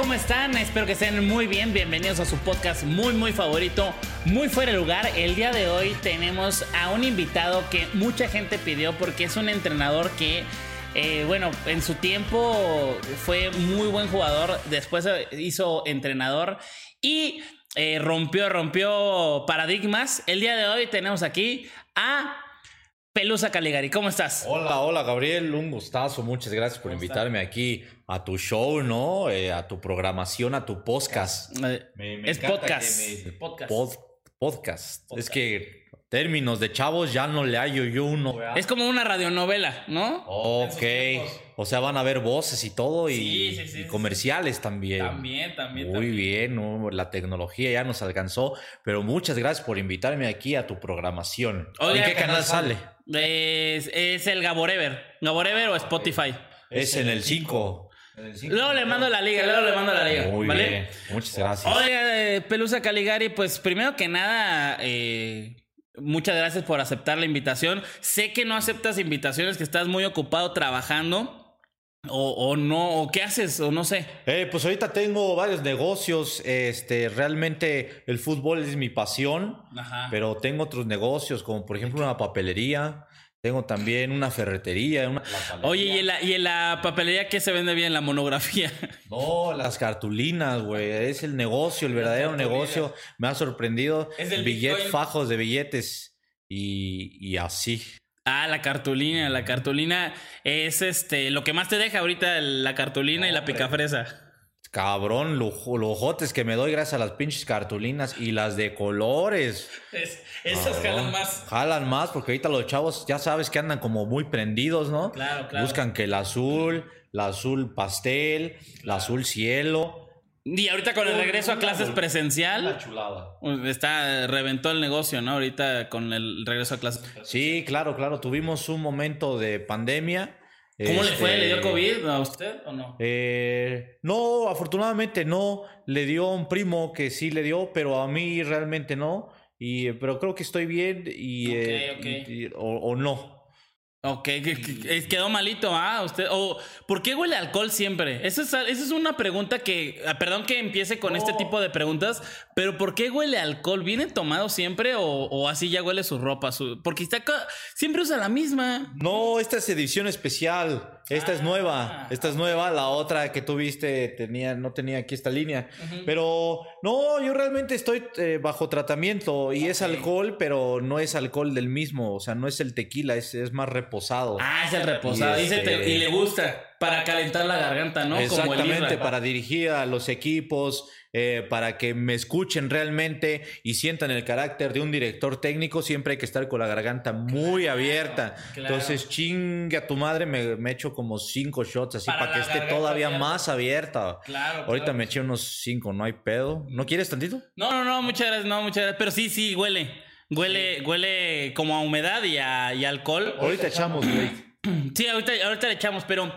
¿Cómo están? Espero que estén muy bien. Bienvenidos a su podcast muy, muy favorito, muy fuera de lugar. El día de hoy tenemos a un invitado que mucha gente pidió porque es un entrenador que, eh, bueno, en su tiempo fue muy buen jugador, después hizo entrenador y eh, rompió, rompió paradigmas. El día de hoy tenemos aquí a Pelusa Caligari. ¿Cómo estás? Hola, hola Gabriel, un gustazo, muchas gracias por invitarme aquí a tu show, ¿no? Eh, a tu programación, a tu podcast. Me- me es podcast. que me- podcast. Pod- podcast. Es que términos de chavos ya no le hallo yo uno. Es como una radionovela, ¿no? Ok, o sea, van a ver voces y todo y, Sí, sí, sí, y sí. comerciales también. También, también, Muy también. bien, ¿no? la tecnología ya nos alcanzó, pero muchas gracias por invitarme aquí a tu programación. Oye, ¿En qué canal sale? Es, es el Gaborever. Gaborever o Spotify. Es en el 5. Luego le mando la liga, luego le mando la liga. Muy ¿vale? bien, muchas gracias. Oiga, eh, Pelusa Caligari, pues primero que nada, eh, muchas gracias por aceptar la invitación. Sé que no aceptas invitaciones, que estás muy ocupado trabajando. O, o no, o qué haces, o no sé. Eh, pues ahorita tengo varios negocios. Este, realmente el fútbol es mi pasión, Ajá. pero tengo otros negocios, como por ejemplo una papelería. Tengo también una ferretería. Una... Oye, ¿y en, la, ¿y en la papelería qué se vende bien? La monografía. No, las cartulinas, güey. Es el negocio, el verdadero negocio. Me ha sorprendido. Es el Billetes, Bitcoin. fajos de billetes y, y así. Ah, la cartulina. La cartulina es este lo que más te deja ahorita, la cartulina y la picafresa. Cabrón, lujo, lujotes que me doy gracias a las pinches cartulinas y las de colores. Es- esas jalan más. Jalan más porque ahorita los chavos ya sabes que andan como muy prendidos, ¿no? Claro, claro. Buscan que el azul, la azul pastel, la azul cielo. Y ahorita con el regreso a clases presencial, chulada. pues, está reventó el negocio, ¿no? Ahorita con el regreso a clases. Sí, claro, claro. Tuvimos un momento de pandemia. ¿Cómo le Este, fue? ¿Le dio COVID a usted o no? Eh, no, afortunadamente no. Le dio a un primo que sí le dio, pero a mí realmente no. Y, eh, pero creo que estoy bien y, eh, ok. y- o, o no. Ok, que- que- quedó malito, ¿ah? Usted, o ¿Por qué huele alcohol siempre? Esa es, esa es una pregunta que, ah, perdón que empiece con este tipo de preguntas, pero ¿por qué huele alcohol? ¿Viene tomado siempre o, o así ya huele su ropa? Su, porque está, siempre usa la misma. No, esta es edición especial. Esta es Ah. nueva. Esta es nueva. La otra que tuviste tenía, no tenía aquí esta línea. Pero no, yo realmente estoy eh, bajo tratamiento y es alcohol, pero no es alcohol del mismo. O sea, no es el tequila, es, es más reposado. Ah, es el reposado. Y te- este- y le gusta para calentar la garganta, ¿no? Como el Exactamente, para dirigir a los equipos, eh, para que me escuchen realmente y sientan el carácter de un director técnico, siempre hay que estar con la garganta muy abierta. claro. Entonces, chingue a tu madre, me, me echo como cinco shots así Para para, que esté todavía abierta. más abierta. Claro, Ahorita claro. me eché unos cinco, no hay pedo. ¿No quieres tantito? No, no, no, muchas gracias, no, muchas gracias. Pero sí, sí, huele. Huele, huele como a humedad y a, y a alcohol. Ahorita echamos, güey. Sí, ahorita, ahorita le echamos, pero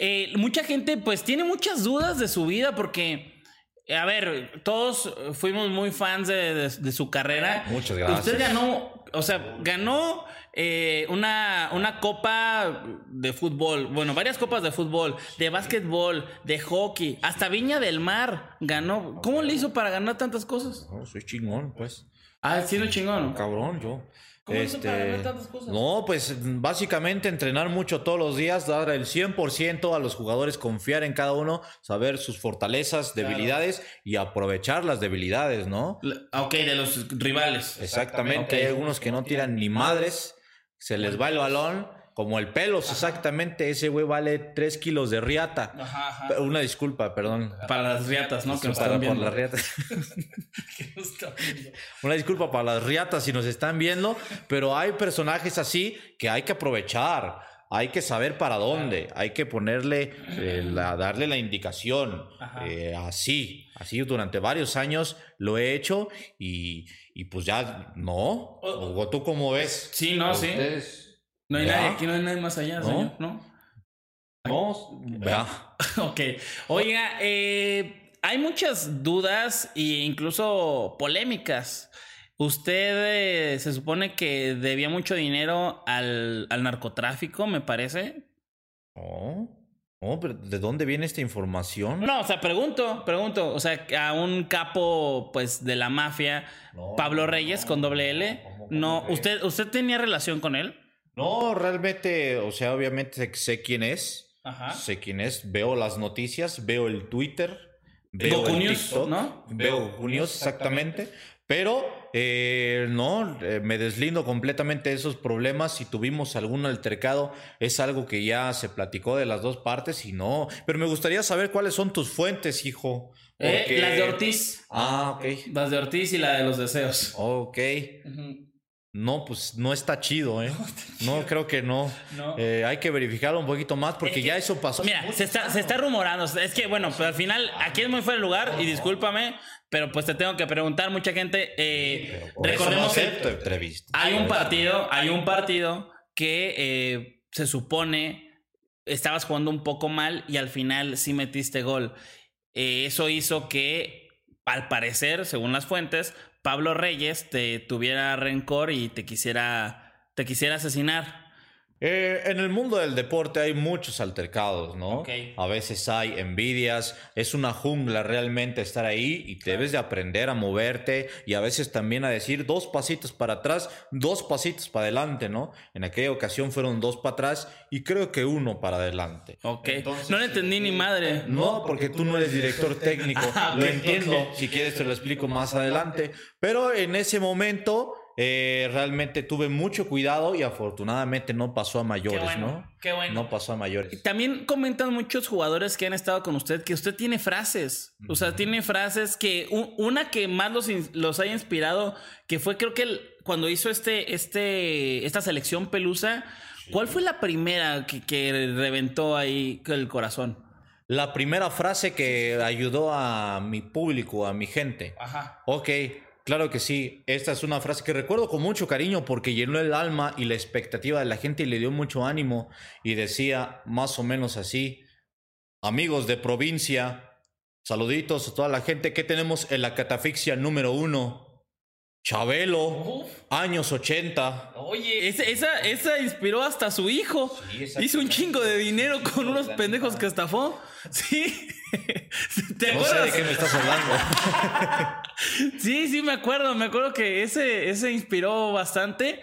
eh, mucha gente pues tiene muchas dudas de su vida porque, eh, a ver, todos fuimos muy fans de, de- de su carrera. Muchas gracias. Usted ganó, o sea, ganó eh, una, una copa de fútbol, bueno, varias copas de fútbol, de básquetbol, de hockey, hasta Viña del Mar ganó. ¿Cómo le hizo para ganar tantas cosas? No, soy chingón, pues. Ah, sí, lo chingón. Cabrón, yo. ¿Cómo Este, ganar tantas cosas? no, pues básicamente entrenar mucho todos los días, dar el 100% a los jugadores, confiar en cada uno, saber sus fortalezas, debilidades y aprovechar las debilidades, ¿no? Ah, Ok, de los rivales. Exactamente, Ok. hay algunos que no tiran ni madres, se les va el balón, como el pelos, exactamente, ese güey vale 3 kilos de riata. Ajá, Una disculpa, perdón. Para las riatas, ¿no? Que nos Para- están por viendo. las riatas. Que nos están viendo. Una disculpa para las riatas si nos están viendo, pero hay personajes así que hay que aprovechar. Hay que saber para dónde, hay que ponerle, eh, la- darle la indicación. Eh, así, así durante varios años lo he hecho y, y pues ya no. ¿O tú cómo ves? Sí, no, sí. Ustedes- No hay ¿Ya? nadie, aquí no hay nadie más allá, ¿No? señor, ¿no? No, vea. Ok. Oiga, eh, hay muchas dudas e incluso polémicas. Usted eh, se supone que debía mucho dinero al, al narcotráfico, me parece. No, no, pero ¿de dónde viene esta información? No, o sea, pregunto, pregunto. O sea, a un capo, pues, de la mafia, No, Pablo no, Reyes, con doble L. ¿Cómo, cómo No? ¿usted, ¿usted tenía relación con él? No, realmente, o sea, obviamente sé- quién es. Ajá. Sé quién es, veo las noticias, veo el Twitter, veo Goku el News, TikTok, ¿no? veo Goku News, exactamente. Pero eh, no, eh, me deslindo completamente de esos problemas. Si tuvimos algún altercado, es algo que ya se platicó de las dos partes y no. Pero me gustaría saber cuáles son tus fuentes, hijo. Eh, las de Ortiz. Ah, ok. Las de Ortiz y la de los deseos. Ok. No, pues no está chido, ¿eh? No, creo que no. No. Eh, hay que verificarlo un poquito más porque Es que- ya eso pasó. Mira, se está, se está rumorando. Es que, bueno, pero al final, aquí es muy fuera de lugar y discúlpame, pero pues te tengo que preguntar, mucha gente. eh, recordemos que hay un partido, hay un partido que eh, se supone estabas jugando un poco mal y al final sí metiste gol. Eh, eso hizo que, al parecer, según las fuentes, Pablo Reyes te tuviera rencor y te quisiera, te quisiera asesinar. Eh, en el mundo del deporte hay muchos altercados, ¿no? Ok. A veces hay envidias, es una jungla realmente estar ahí y debes de aprender a moverte y a veces también a decir dos pasitos para atrás, dos pasitos para adelante, ¿no? En aquella ocasión fueron dos para atrás y creo que uno para adelante. Ok. Entonces, no le entendí ni madre. No, porque tú no eres director técnico. Ah, lo entiendo. Si quieres te lo explico más adelante. Pero en ese momento eh, realmente tuve mucho cuidado y afortunadamente no pasó a mayores, bueno, ¿no? qué bueno. No pasó a mayores. También comentan muchos jugadores que han estado con usted que usted tiene frases. O sea, tiene frases que una que más los, los haya inspirado, que fue creo que el- cuando hizo este, este, esta selección pelusa, ¿cuál fue la primera que, que reventó ahí el corazón? La primera frase que ayudó a mi público, a mi gente. Ajá. Ok, claro que sí. Esta es una frase que recuerdo con mucho cariño porque llenó el alma y la expectativa de la gente y le dio mucho ánimo. Y decía más o menos así: Amigos de provincia, saluditos a toda la gente que tenemos en la catafixia número uno. Chabelo, años 80. Oye, esa, esa, esa inspiró hasta a su hijo. Sí. Hizo un chingo de dinero con unos pendejos que estafó. Sí. ¿Te No sé de qué me estás hablando. Sí, sí, me acuerdo, me acuerdo que ese, ese inspiró bastante.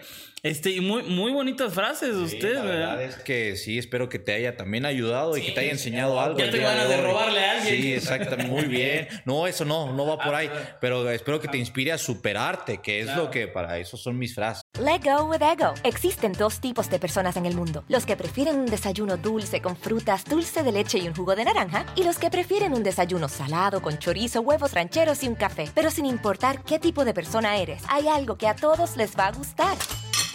Este, y muy, muy bonitas frases usted, la verdad ¿verdad? es que sí, espero que te haya también ayudado y que te haya enseñado algo. Ya día ganas de robarle a alguien. Sí, exactamente, muy bien. No, eso no, no va por Ah, ahí. Pero espero que te inspire a superarte, que es lo que para eso son mis frases. Let go with ego. Existen dos tipos de personas en el mundo: los que prefieren un desayuno dulce con frutas, dulce de leche y un jugo de naranja, y los que prefieren un desayuno salado con chorizo, huevos rancheros y un café. Pero sin importar qué tipo de persona eres, hay algo que a todos les va a gustar.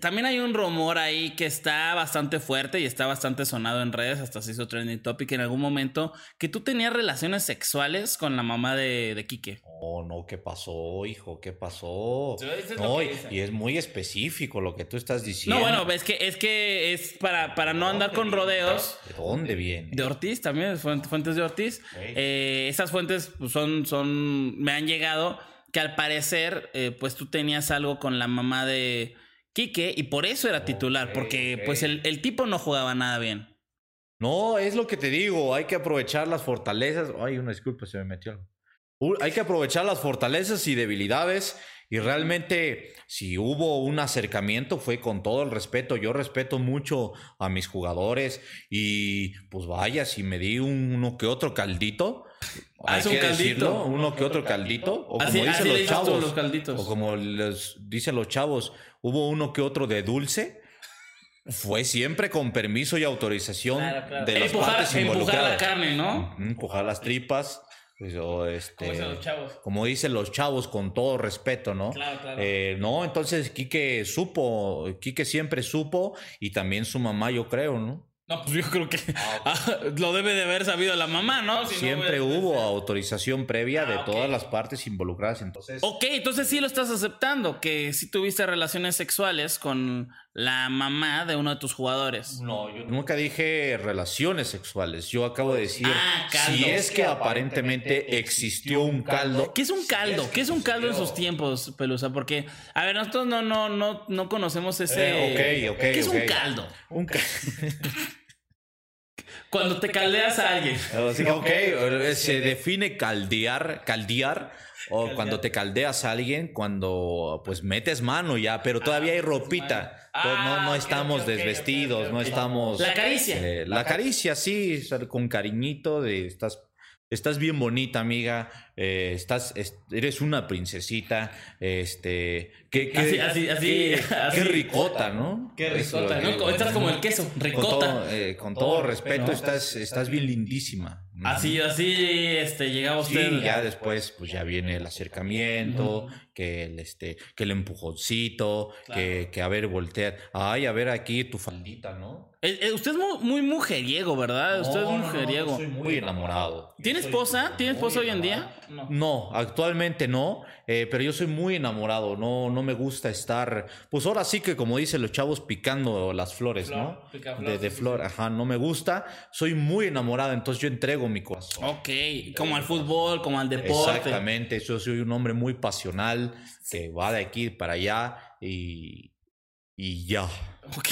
también hay un rumor ahí que está bastante fuerte y está bastante sonado en redes, hasta se hizo trending topic en algún momento, que tú tenías relaciones sexuales con la mamá de, de Quique. Oh, no, ¿qué pasó, hijo? ¿Qué pasó? Es No, y, es muy específico lo que tú estás diciendo. No, bueno, es que es que es para, para no andar con rodeos. ¿De dónde viene? De Ortiz también, fuent- fuentes de Ortiz. Eh, esas fuentes pues, son, son, me han llegado que al parecer, eh, pues tú tenías algo con la mamá de Quique y por eso era titular, porque pues el, el tipo no jugaba nada bien. No, es lo que te digo, hay que aprovechar las fortalezas. Ay, una disculpa, se me metió algo. Hay que aprovechar las fortalezas y debilidades y realmente si hubo un acercamiento fue con todo el respeto. Yo respeto mucho a mis jugadores y pues vaya, si me di un- uno que otro caldito, Ah, hay es un que caldito. decirlo, uno que otro caldito, o como dicen los chavos, los calditos. o como les dicen los chavos, hubo uno que otro de dulce. Fue siempre con permiso y autorización de las empujar, partes empujar la involucradas. carne, ¿no? Empujar las tripas. pues, o este, Como dicen los chavos. como dicen los chavos, con todo respeto, ¿no? Claro, claro. Eh, no, entonces Quique supo, Quique siempre supo y también su mamá, yo creo, ¿no? No, pues yo creo que lo debe de haber sabido la mamá, ¿no? Si no siempre hubo autorización previa de Ah, ok. todas las partes involucradas, entonces... Ok, entonces sí lo estás aceptando, que sí tuviste relaciones sexuales con la mamá de uno de tus jugadores. No, yo nunca dije relaciones sexuales. Yo acabo de decir Ah, caldo. si es que aparentemente existió un caldo. ¿Qué es un caldo? ¿Qué es un caldo en sus tiempos, Pelusa? Porque, a ver, nosotros no, no, no, no conocemos ese. Eh, ok, ok, ¿Qué es un caldo? Un ca- Cuando te caldeas a alguien. Que, ok, eh, se define caldear, caldear. O cuando te caldeas a alguien, cuando pues metes mano ya, pero todavía hay ropita. Ah, no, no estamos desvestidos, no estamos. La caricia. Eh, la caricia, sí, con cariñito de estás. Estás bien bonita, amiga. Eh, estás, es- eres una princesita. Este, qué, qué- Así, así, así, qué- así. qué ricota, ¿no? Qué ricota, eh, ¿no? Estás como el queso, Con ricota. todo, eh, con todo respeto, estás, estás bien lindísima. Así, así, este, llegaba usted. Sí, ya después, pues ya viene el acercamiento, que el este, que el empujoncito, que, que a ver, voltear. Ay, a ver aquí tu faldita, ¿no? Usted es mu- muy, mujeriego, ¿verdad? Usted es No, no, no, mujeriego. yo soy muy enamorado. ¿Tiene esposa? ¿Tiene esposa hoy en día? No. No, actualmente no, eh, pero yo soy muy enamorado, no, no me gusta estar, pues ahora sí que como dicen los chavos, picando las flores, Flor, ¿no? De, de sí, sí, flor, ajá, no me gusta, soy muy enamorado, entonces yo entrego mi corazón. Ok, como al fútbol, como al deporte. Exactamente, yo soy un hombre muy pasional que va de aquí para allá y, y ya. Ok.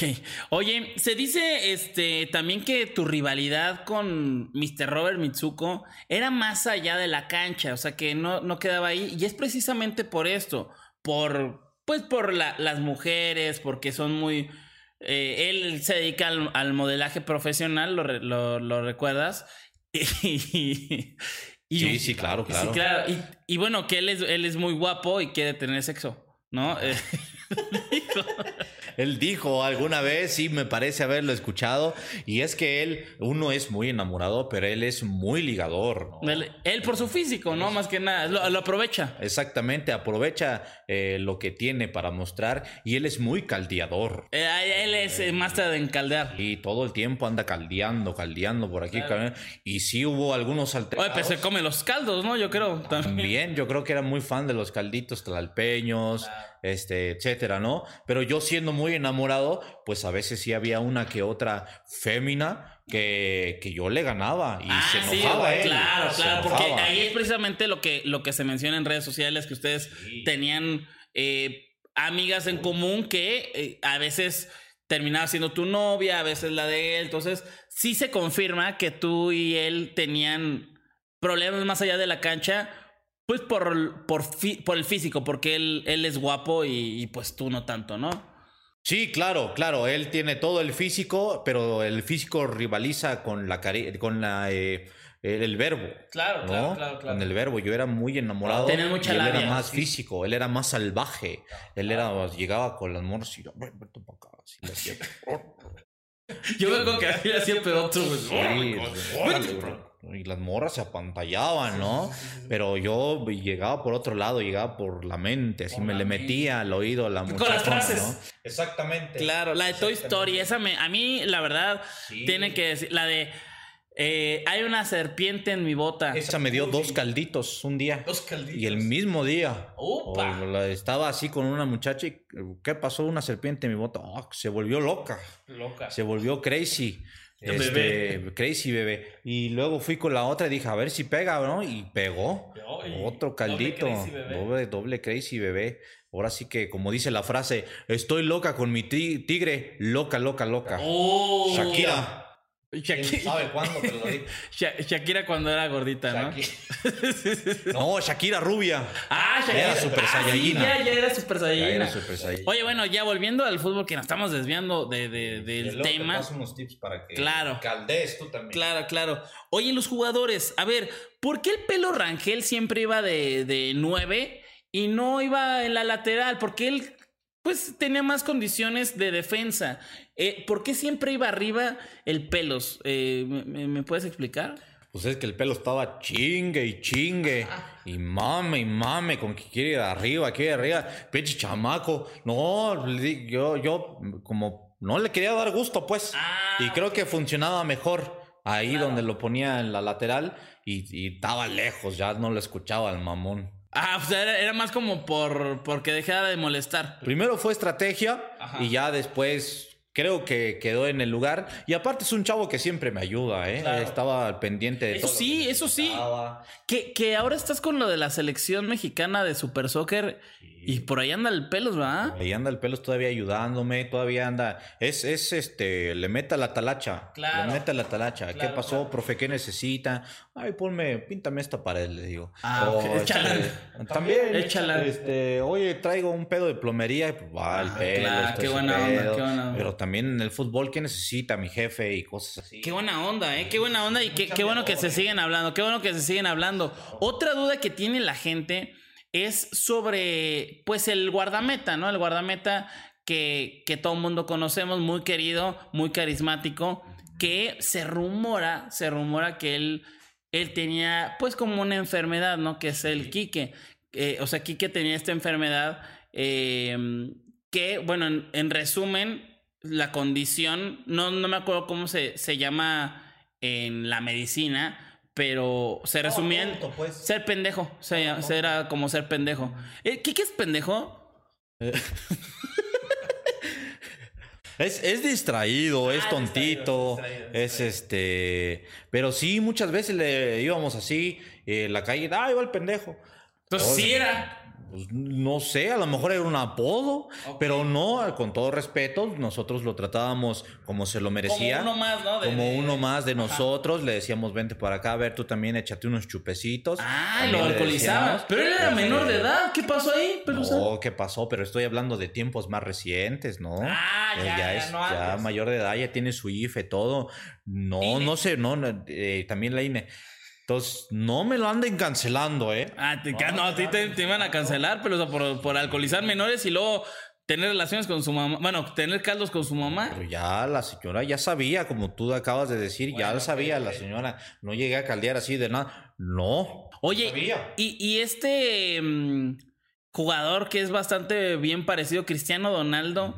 Oye, se dice este también que tu rivalidad con Mr. Robert Mitsuko era más allá de la cancha, o sea que no, no quedaba ahí. Y es precisamente por esto, por pues por la- las mujeres, porque son muy. eh, él se dedica al, al modelaje profesional, lo, lo- lo recuerdas. Y, y- Sí, sí, claro, Sí, claro. claro. Y, y bueno, que él es, él es muy guapo y quiere tener sexo, ¿no? Eh, Él dijo alguna vez, sí, me parece haberlo escuchado, y es que él, uno es muy enamorado, pero él es muy ligador. ¿no? Él, él por su físico, ¿no? Más que nada, lo, lo aprovecha. Exactamente, aprovecha eh, lo que tiene para mostrar y él es muy caldeador. Eh, él es eh, máster en caldear. Y todo el tiempo anda caldeando, caldeando por aquí. cal- Y sí hubo algunos Oye, altercados. pues se come los caldos, ¿no? Yo creo también. También, yo creo que era muy fan de los calditos tlalpeños, este, etcétera, ¿no? Pero yo siendo muy enamorado, pues a veces sí había una que otra fémina que, que yo le ganaba y Ah, se sí, enojaba él. claro, se claro, porque ahí es precisamente lo que, lo que se menciona en redes sociales, que ustedes tenían eh, amigas en común que eh, a veces terminaba siendo tu novia, a veces la de él, entonces sí se confirma que tú y él tenían problemas más allá de la cancha, pues por, por el físico, porque él, él es guapo y, y pues tú no tanto, ¿no? Sí, claro, claro, él tiene todo el físico, pero el físico rivaliza con la cari- con la eh, el, el verbo. Claro, ¿no? Con el verbo. Yo era muy enamorado. Tener mucha y él labia. era más físico, él era más salvaje. Él era, llegaba con las morras y "Ven, vente pa' acá", así le hacía. Yo acuerdo que así hacía peor otro, güey. Sí, órale. Y las morras se apantallaban, ¿no? Pero yo llegaba por otro lado, llegaba por la mente, así me le metía al oído a la Con muchacha. las frases. ¿no? Exactamente. Claro, la de Toy Story, esa me, a mí, la verdad, tiene que decir, la de eh, hay una serpiente en mi bota. Esa me dio dos calditos un día. Dos calditos. Y el mismo día. Upa. O la- estaba así con una muchacha y ¿qué pasó? Una serpiente en mi bota. Ah, se volvió loca. Loca. Se volvió crazy. Este, bebé. Crazy bebé. Y luego fui con la otra y dije, a ver si pega, ¿no? Y pegó. Otro doble caldito. crazy bebé. Doble, doble crazy bebé. Ahora sí que, como dice la frase, estoy loca con mi ti- tigre. Loca, loca, loca. Oh. Shakira. Shakira. cuándo te lo digo? Sha- Shakira cuando era gordita, ¿no? No, Shakira rubia. Ah, Shakira. Era super Ah, saiyajina. ya, ya era super Ya saiyajina. Oye, bueno, ya volviendo al fútbol, que nos estamos desviando de, de- del tema. unos tips para que Claro. caldees tú también. Claro, claro. Oye, los jugadores, a ver, ¿por qué el pelo Rangel siempre iba de, de 9 y no iba en la lateral? Porque él, pues, tenía más condiciones de defensa. Eh, ¿Por qué siempre iba arriba el pelos? Eh, ¿me- puedes explicar? Pues es que el pelo estaba chingue y chingue. Y mame y mame con que quiere ir arriba, quiere ir arriba. Pinche chamaco. No, yo, yo como no le quería dar gusto, pues. Ah, y creo que funcionaba mejor ahí donde lo ponía en la lateral y, y estaba lejos, ya no lo escuchaba el mamón. Ah, o sea, era, era más como por porque dejara de molestar. Primero fue estrategia Ajá. y ya después creo que quedó en el lugar. Y aparte es un chavo que siempre me ayuda, ¿eh? Claro. Estaba al pendiente de Eso todo sí, eso sí. Que, que ahora estás con lo de la selección mexicana de Super Soccer y por ahí anda el pelos, ¿verdad? Ahí anda el pelos todavía ayudándome, todavía anda. Es, es este, le meta la talacha. Claro. Le meta la talacha. ¿Qué pasó, profe? ¿Qué necesita? Ay, ponme, píntame esta pared, le digo. Ah, ok, échala. este, también, Échala. Este, oye, traigo un pedo de plomería, y pues va el Ah, pelo. claro, qué buena onda, qué buena onda. Pero también en el fútbol, ¿qué necesita mi jefe? Y cosas así. Qué buena onda, ¿eh? Qué buena onda y qué, qué bueno que se siguen hablando, qué bueno que se siguen hablando. Otra duda que tiene la gente es sobre, pues, el guardameta, ¿no? El guardameta que, que todo el mundo conocemos, muy querido, muy carismático, que se rumora, se rumora que él, él tenía, pues, como una enfermedad, ¿no? Que es el Quique. Eh, o sea, Quique tenía esta enfermedad eh, que, bueno, en, en resumen, la condición, no, no me acuerdo cómo se, se llama en la medicina, pero se resumía en pues. ser pendejo. O sea, era como ser pendejo. Eh, ¿Qué, qué es pendejo? Es, es distraído, es Ah, tontito, distraído, distraído, es este... Pero sí, muchas veces le íbamos así, eh, en la calle, ¡ay, va el pendejo! Entonces Oye. sí era. Pues, no sé, a lo mejor era un apodo, pero no, con todo respeto, nosotros lo tratábamos como se lo merecía. Como uno más, ¿no? De- Como de- uno más de nosotros, le decíamos, vente para acá, a ver, tú también échate unos chupecitos. Ah, lo decíamos. Pero él era menor de edad. ¿Qué pasó ahí? Pero, No, ¿qué pasó? Pero estoy hablando de tiempos más recientes, ¿no? Ah, ya, ya, es no ya mayor de edad, ya tiene su IFE, todo. No, INE. no sé, no, no, eh, también la INE. Entonces, no me lo anden cancelando, ¿eh? Ah, te, no, a ti te, te iban a cancelar, pero o sea, por, por alcoholizar menores y luego tener relaciones con su mamá. Bueno, tener caldos con su mamá. Pero ya la señora ya sabía, como tú acabas de decir, ya lo sabía la señora. No llegué a caldear así de nada. No. Oye, Sabía. y, y este mm, jugador que es bastante bien parecido, Cristiano Donaldo,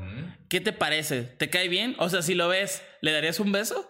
¿qué te parece? ¿Te cae bien? O sea, si lo ves, ¿le darías un beso?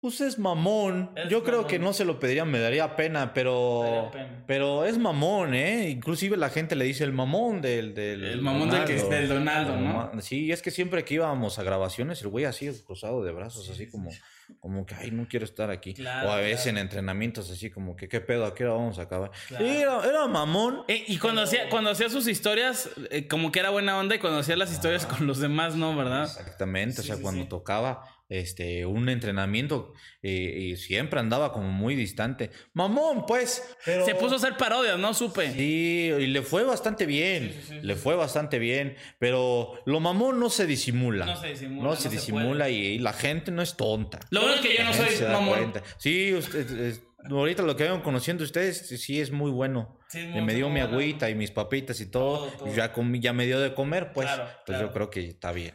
Pues es mamón. Es Yo creo mamón. que no se lo pediría, me daría pena, pero. Daría pena. Pero es mamón, ¿eh? Inclusive la gente le dice el mamón del. del El mamón del que- del Donaldo, ¿no? Sí, es que siempre que íbamos a grabaciones, el güey así cruzado de brazos, así como. Como que, ay, no quiero estar aquí. Claro, o a veces claro. en entrenamientos, así como que, ¿qué pedo? ¿A qué hora vamos a acabar? Claro. Era, era mamón. Eh, y cuando hacía, cuando hacía sus historias, eh, como que era buena onda, y cuando hacía las historias con los demás, ¿no? ¿Verdad? Exactamente, o sea, sí, cuando sí. tocaba este un entrenamiento eh, y siempre andaba como muy distante. Mamón, pues. Pero... Se puso a hacer parodias, ¿no? Supe. Sí, y le fue bastante bien, le fue bastante bien, pero lo mamón no se disimula. No se disimula, No no se se disimula y, y la gente no es tonta. Lo bueno es que yo no La gente soy mamón. cuenta. Sí, usted, es- ahorita lo que vengo conociendo ustedes, sí es muy bueno. Sí, muy- me dio mi bueno. agüita y mis papitas y todo, Todo, todo. y ya, comí- ya me dio de comer, pues. Claro, Entonces claro. yo creo que está bien.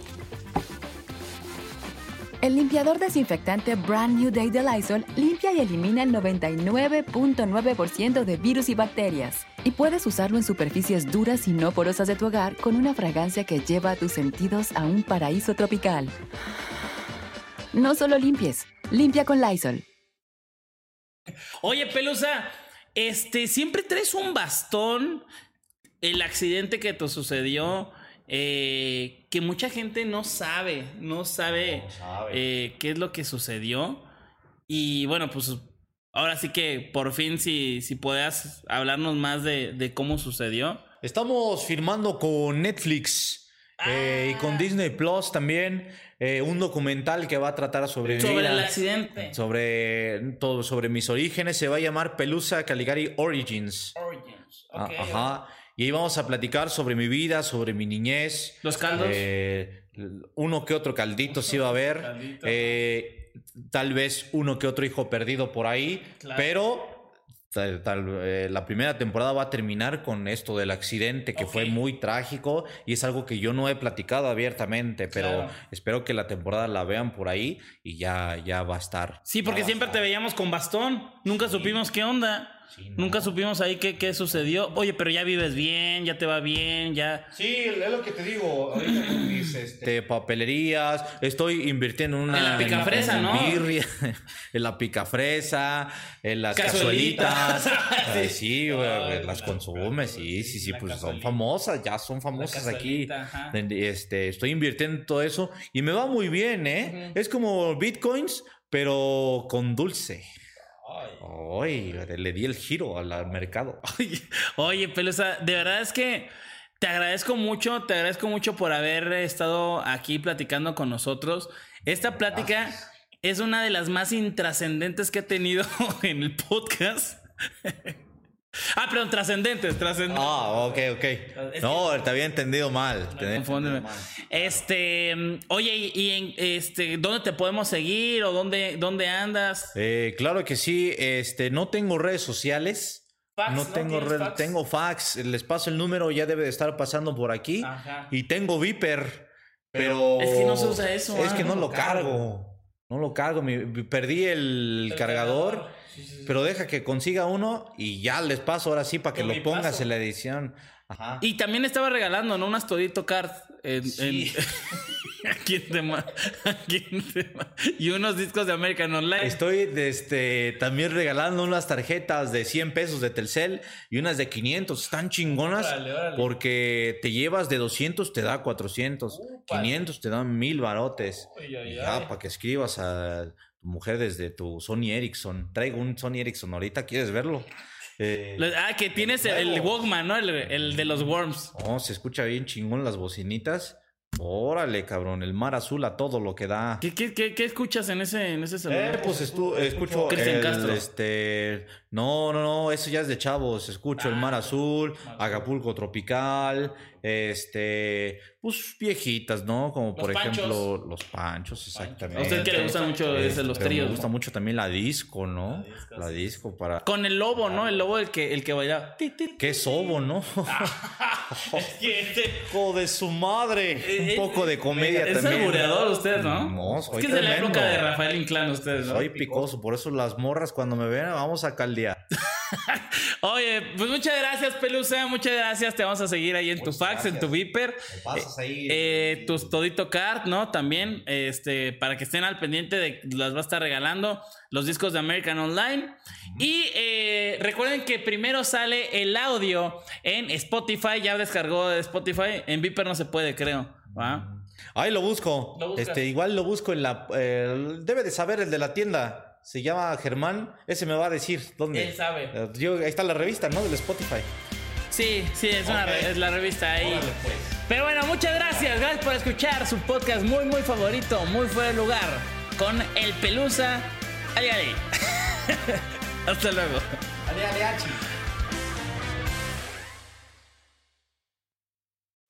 El limpiador desinfectante Brand New Day de Lysol limpia y elimina el 99.9% de virus y bacterias. Y puedes usarlo en superficies duras y no porosas de tu hogar con una fragancia que lleva a tus sentidos a un paraíso tropical. No solo limpies, limpia con Lysol. Oye, Pelusa, este, siempre traes un bastón. El accidente que te sucedió, eh, que mucha gente no sabe, no sabe, eh, qué es lo que sucedió. Y bueno, pues ahora sí que por fin si, si puedas hablarnos más de, de cómo sucedió. Estamos firmando con Netflix eh, y con Disney Plus también eh, un documental que va a tratar sobre mi Sobre el accidente. sobre todo sobre mis orígenes. Se va a llamar Pelusa Caligari Origins. Origins. Ah. Ajá. Y ahí vamos a platicar sobre mi vida, sobre mi niñez. Los caldos. Eh, uno que otro caldito sí va a haber. Eh, tal vez uno que otro hijo perdido por ahí. Claro. Pero tal- tal, eh, la primera temporada va a terminar con esto del accidente que fue Ok. muy trágico y es algo que yo no he platicado abiertamente, pero Claro. espero que la temporada la vean por ahí y ya, ya va a estar. Sí, porque siempre te estar. veíamos con bastón. Nunca supimos qué onda. Sí, no. Nunca supimos ahí qué, qué sucedió. Oye, pero ya vives bien, ya te va bien, ya. Sí, es lo que te digo. Ahorita con mis este, papelerías, estoy invirtiendo en una. En la picafresa, en ¿no? birria, en la picafresa, en las Cazuelitas. sí, güey, las la- consumes, sí, sí, sí, pues son famosas, ya son famosas aquí. ajá. Este, estoy invirtiendo en todo eso y me va muy bien, ¿eh? Es como bitcoins, pero con dulce. Ay, le di el giro al mercado. Oye, Pelusa, de verdad es que te agradezco mucho, te agradezco mucho por haber estado aquí platicando con nosotros. Esta plática es una de las más intrascendentes que he tenido en el podcast. ah, perdón, trascendentes, trascendentes. Ah, ok, ok. No, te había entendido mal. Te- Confúndeme. Este, oye, ¿y, y en este dónde te podemos seguir o dónde, dónde andas? Eh, claro que sí. Este, no tengo redes sociales. Fax, no ¿no? tengo ¿Tienes red- fax? tengo fax. Les paso el número, ya debe de estar pasando por aquí. Ajá. Y tengo Viper. Pero. Es que no se usa eso, Es ah, que no no, lo cargo. No lo cargo. mi- perdí el, cargador. Pero deja que consiga uno y ya les paso ahora sí para que lo pongas paso. en la edición. Ajá. Y también estaba regalando, ¿no? Unas Todito Card. En, Sí. en- ¿A quién te ma- a quién te ma- Y unos discos de American Online. Estoy este, también regalando unas tarjetas de 100 pesos de Telcel y unas de 500. Están chingonas Órale, órale. porque te llevas de 200, te da 400. Úpale. 500 te dan mil barotes. Y ya, para que escribas a tu mujer desde tu Sony Ericsson. Traigo un Sony Ericsson ahorita, ¿quieres verlo? Eh, Ah, que tienes el, el Walkman, ¿no? El, el de los Worms. no, se escucha bien chingón las bocinitas. Órale, cabrón, el mar azul a todo lo que da. ¿Qué, qué, qué, qué escuchas en ese, en ese celular? Eh, pues estu- escucho Cristian el, Castro. este no no no eso ya es de chavos escucho el Ah, mar azul Acapulco tropical este pues viejitas no como por Panchos. ejemplo los panchos exactamente A usted que le gustan mucho Este, ese, los tríos. me gusta ¿no? mucho también la disco no La disco, la sí. disco para Con el lobo, ¿no? El lobo el que, el que bailaba. Qué sobo no Es que este- hijo de su madre Eh, un poco de comedia es también albureador usted, ¿no? No, soy Es que es de la época de Rafael Inclán usted, ¿no? soy picoso por eso las morras cuando me ven vamos a caldear Oye, pues muchas gracias, Pelusa. Muchas gracias. Te vamos a seguir ahí en tu fax, en tu Viper. pasas ahí Eh, tus Todito Card, ¿no? También, este, para que estén al pendiente de las va a estar regalando los discos de American Online. Y eh, recuerden que primero sale el audio en Spotify. Ya descargó de Spotify. En Viper no se puede, creo. ¿Va? Ay, lo busco. Lo este, igual lo busco en la. eh, debe de saber el de la tienda. Se llama Germán. Ese me va a decir dónde. Él sabe. Eh, yo- ahí está la revista, ¿no? Del Spotify. Sí, sí, es, una es la revista ahí. Órale, pues. Pero bueno, muchas gracias. Gracias por escuchar su podcast muy, muy favorito, muy fuera de lugar, con El Pelusa. Ali, ali. Hasta luego.